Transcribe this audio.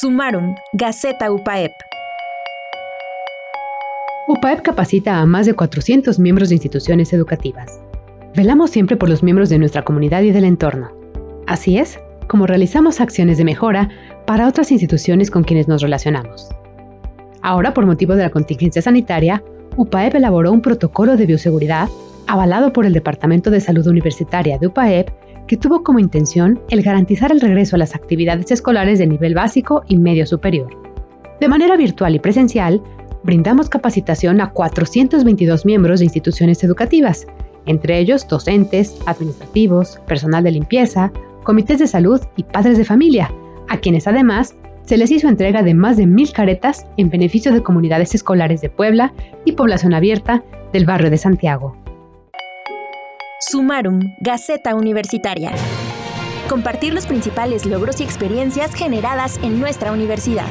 Sumaron, Gaceta UPAEP. UPAEP capacita a más de 400 miembros de instituciones educativas. Velamos siempre por los miembros de nuestra comunidad y del entorno. Así es, como realizamos acciones de mejora para otras instituciones con quienes nos relacionamos. Ahora, por motivo de la contingencia sanitaria, UPAEP elaboró un protocolo de bioseguridad avalado por el Departamento de Salud Universitaria de UPAEP que tuvo como intención el garantizar el regreso a las actividades escolares de nivel básico y medio superior. De manera virtual y presencial, brindamos capacitación a 422 miembros de instituciones educativas, entre ellos docentes, administrativos, personal de limpieza, comités de salud y padres de familia, a quienes además se les hizo entrega de más de mil caretas en beneficio de comunidades escolares de Puebla y población abierta del barrio de Santiago. Sumarum, Gaceta Universitaria. Compartir los principales logros y experiencias generadas en nuestra universidad.